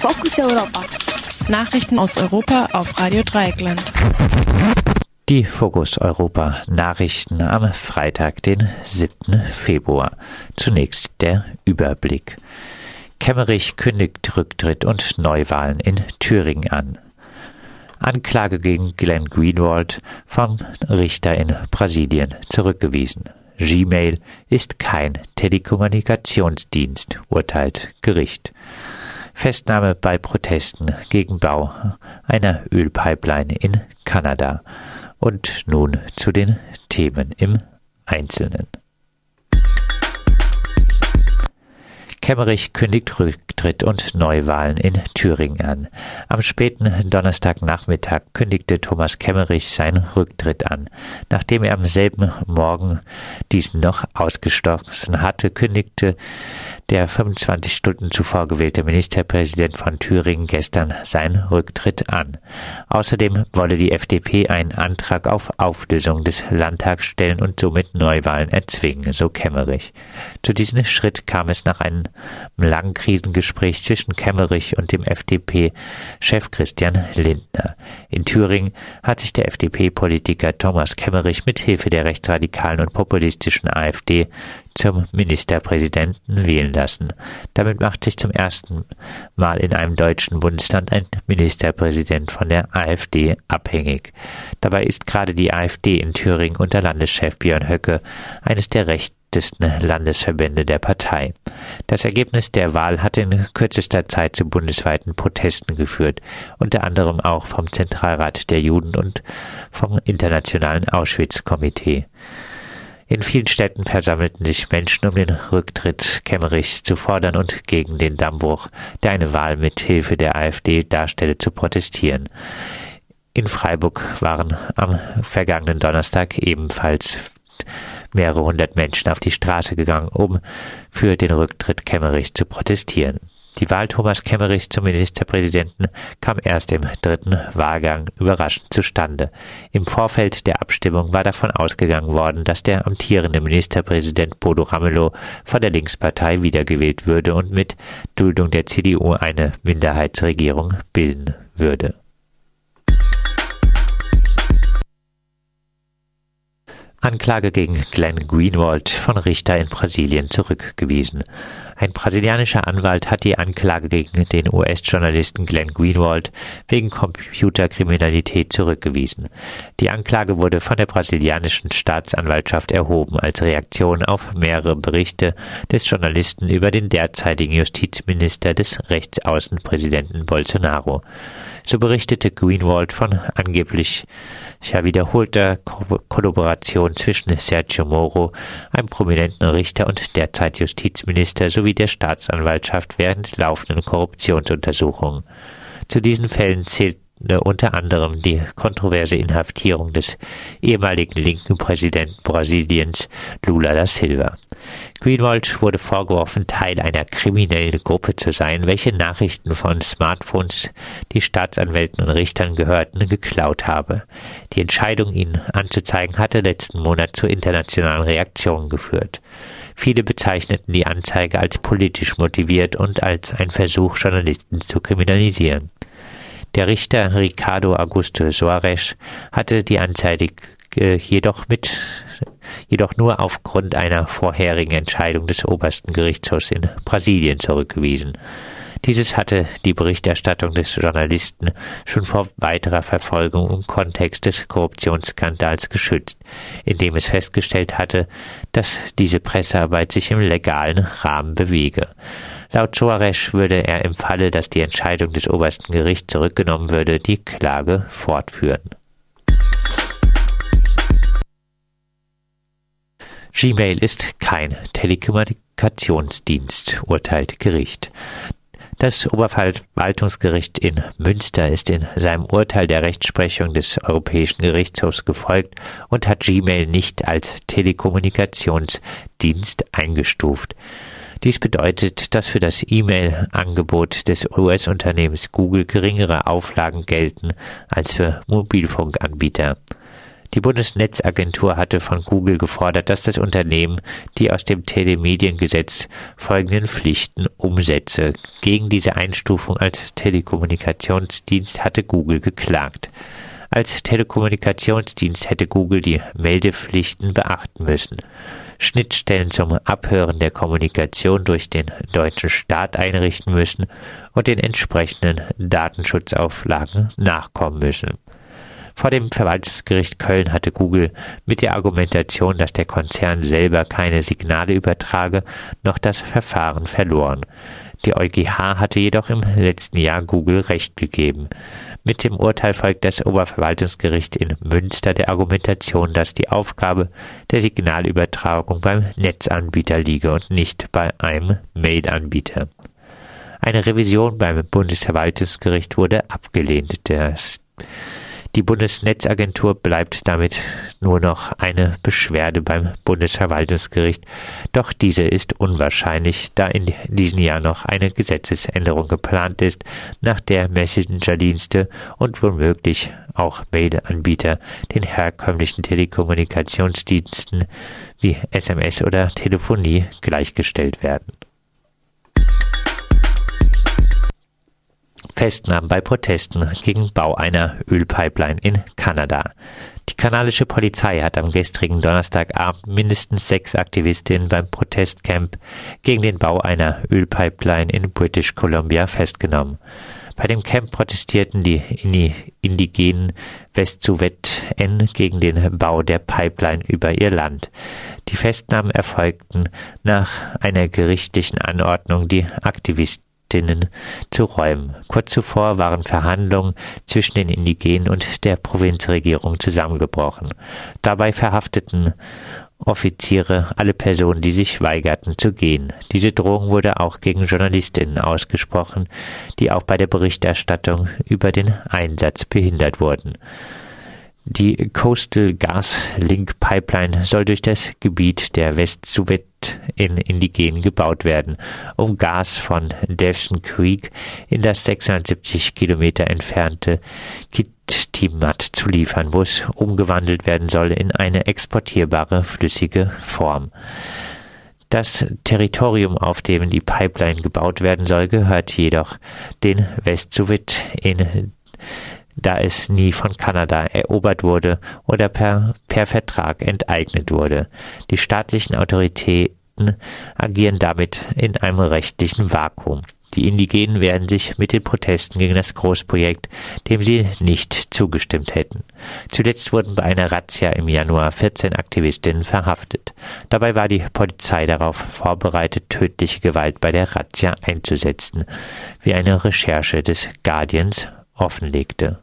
Fokus Europa. Nachrichten aus Europa auf Radio Dreieckland. Die Fokus Europa Nachrichten am Freitag, den 7. Februar. Zunächst der Überblick. Kemmerich kündigt Rücktritt und Neuwahlen in Thüringen an. Anklage gegen Glenn Greenwald vom Richter in Brasilien zurückgewiesen. Gmail ist kein Telekommunikationsdienst, urteilt Gericht. Festnahme bei Protesten gegen Bau einer Ölpipeline in Kanada. Und nun zu den Themen im Einzelnen. Kemmerich kündigt Rücktritt und Neuwahlen in Thüringen an. Am späten Donnerstagnachmittag kündigte Thomas Kemmerich seinen Rücktritt an. Nachdem er am selben Morgen diesen noch ausgeschlossen hatte, kündigte der 25 Stunden zuvor gewählte Ministerpräsident von Thüringen gestern seinen Rücktritt an. Außerdem wolle die FDP einen Antrag auf Auflösung des Landtags stellen und somit Neuwahlen erzwingen, so Kemmerich. Zu diesem Schritt kam es nach einem langen Krisengespräch zwischen Kemmerich und dem FDP-Chef Christian Lindner. In Thüringen hat sich der FDP-Politiker Thomas Kemmerich mit Hilfe der rechtsradikalen und populistischen AfD zum Ministerpräsidenten wählen lassen. Damit macht sich zum ersten Mal in einem deutschen Bundesland ein Ministerpräsident von der AfD abhängig. Dabei ist gerade die AfD in Thüringen unter Landeschef Björn Höcke eines der rechtesten Landesverbände der Partei. Das Ergebnis der Wahl hat in kürzester Zeit zu bundesweiten Protesten geführt, unter anderem auch vom Zentralrat der Juden und vom Internationalen Auschwitz-Komitee. In vielen Städten versammelten sich Menschen, um den Rücktritt Kemmerichs zu fordern und gegen den Dammbruch, der eine Wahl mit Hilfe der AfD darstelle, zu protestieren. In Freiburg waren am vergangenen Donnerstag ebenfalls mehrere hundert Menschen auf die Straße gegangen, um für den Rücktritt Kemmerichs zu protestieren. Die Wahl Thomas Kemmerichs zum Ministerpräsidenten kam erst im dritten Wahlgang überraschend zustande. Im Vorfeld der Abstimmung war davon ausgegangen worden, dass der amtierende Ministerpräsident Bodo Ramelow von der Linkspartei wiedergewählt würde und mit Duldung der CDU eine Minderheitsregierung bilden würde. Anklage gegen Glenn Greenwald von Richter in Brasilien zurückgewiesen. Ein brasilianischer Anwalt hat die Anklage gegen den US-Journalisten Glenn Greenwald wegen Computerkriminalität zurückgewiesen. Die Anklage wurde von der brasilianischen Staatsanwaltschaft erhoben als Reaktion auf mehrere Berichte des Journalisten über den derzeitigen Justizminister des Rechtsaußenpräsidenten Bolsonaro. So berichtete Greenwald von angeblich wiederholter Ko Kollaboration zwischen Sergio Moro, einem prominenten Richter und derzeit Justizminister, sowie der Staatsanwaltschaft während laufenden Korruptionsuntersuchungen. Zu diesen Fällen zählt unter anderem die kontroverse Inhaftierung des ehemaligen linken Präsidenten Brasiliens Lula da Silva. Greenwald wurde vorgeworfen, Teil einer kriminellen Gruppe zu sein, welche Nachrichten von Smartphones, die Staatsanwälten und Richtern gehörten, geklaut habe. Die Entscheidung, ihn anzuzeigen, hatte letzten Monat zu internationalen Reaktionen geführt. Viele bezeichneten die Anzeige als politisch motiviert und als ein Versuch, Journalisten zu kriminalisieren. Der Richter Ricardo Augusto Soares hatte die Anzeige jedoch mit jedoch nur aufgrund einer vorherigen Entscheidung des obersten Gerichtshofs in Brasilien zurückgewiesen. Dieses hatte die Berichterstattung des Journalisten schon vor weiterer Verfolgung im Kontext des Korruptionsskandals geschützt, indem es festgestellt hatte, dass diese Pressearbeit sich im legalen Rahmen bewege. Laut Soares würde er im Falle, dass die Entscheidung des obersten Gerichts zurückgenommen würde, die Klage fortführen. Gmail ist kein Telekommunikationsdienst, urteilt Gericht. Das Oberverwaltungsgericht in Münster ist in seinem Urteil der Rechtsprechung des Europäischen Gerichtshofs gefolgt und hat Gmail nicht als Telekommunikationsdienst eingestuft. Dies bedeutet, dass für das E-Mail-Angebot des US-Unternehmens Google geringere Auflagen gelten als für Mobilfunkanbieter. Die Bundesnetzagentur hatte von Google gefordert, dass das Unternehmen die aus dem Telemediengesetz folgenden Pflichten umsetze. Gegen diese Einstufung als Telekommunikationsdienst hatte Google geklagt. Als Telekommunikationsdienst hätte Google die Meldepflichten beachten müssen. Schnittstellen zum Abhören der Kommunikation durch den deutschen Staat einrichten müssen und den entsprechenden Datenschutzauflagen nachkommen müssen. Vor dem Verwaltungsgericht Köln hatte Google mit der Argumentation, dass der Konzern selber keine Signale übertrage, noch das Verfahren verloren. Die EuGH hatte jedoch im letzten Jahr Google Recht gegeben. Mit dem Urteil folgt das Oberverwaltungsgericht in Münster der Argumentation, dass die Aufgabe der Signalübertragung beim Netzanbieter liege und nicht bei einem Mailanbieter. Eine Revision beim Bundesverwaltungsgericht wurde abgelehnt. Das die Bundesnetzagentur bleibt damit nur noch eine Beschwerde beim Bundesverwaltungsgericht, doch diese ist unwahrscheinlich, da in diesem Jahr noch eine Gesetzesänderung geplant ist, nach der Messenger-Dienste und womöglich auch Mail-Anbieter den herkömmlichen Telekommunikationsdiensten wie SMS oder Telefonie gleichgestellt werden. Festnahmen bei Protesten gegen Bau einer Ölpipeline in Kanada. Die kanadische Polizei hat am gestrigen Donnerstagabend mindestens sechs Aktivistinnen beim Protestcamp gegen den Bau einer Ölpipeline in British Columbia festgenommen. Bei dem Camp protestierten die indigenen Westsuwet-N gegen den Bau der Pipeline über ihr Land. Die Festnahmen erfolgten nach einer gerichtlichen Anordnung, die Aktivisten Konfliktinnen zu räumen. Kurz zuvor waren Verhandlungen zwischen den Indigenen und der Provinzregierung zusammengebrochen. Dabei verhafteten Offiziere alle Personen, die sich weigerten zu gehen. Diese Drohung wurde auch gegen Journalistinnen ausgesprochen, die auch bei der Berichterstattung über den Einsatz behindert wurden. Die Coastal Gas Link Pipeline soll durch das Gebiet der West-Suwet in Indigenen gebaut werden, um Gas von Devson Creek in das 670 Kilometer entfernte Kitimat zu liefern, wo es umgewandelt werden soll in eine exportierbare flüssige Form. Das Territorium, auf dem die Pipeline gebaut werden soll, gehört jedoch den West-Suwet in da es nie von Kanada erobert wurde oder per, per Vertrag enteignet wurde. Die staatlichen Autoritäten agieren damit in einem rechtlichen Vakuum. Die Indigenen werden sich mit den Protesten gegen das Großprojekt, dem sie nicht zugestimmt hätten. Zuletzt wurden bei einer Razzia im Januar 14 Aktivistinnen verhaftet. Dabei war die Polizei darauf vorbereitet, tödliche Gewalt bei der Razzia einzusetzen, wie eine Recherche des Guardians offenlegte.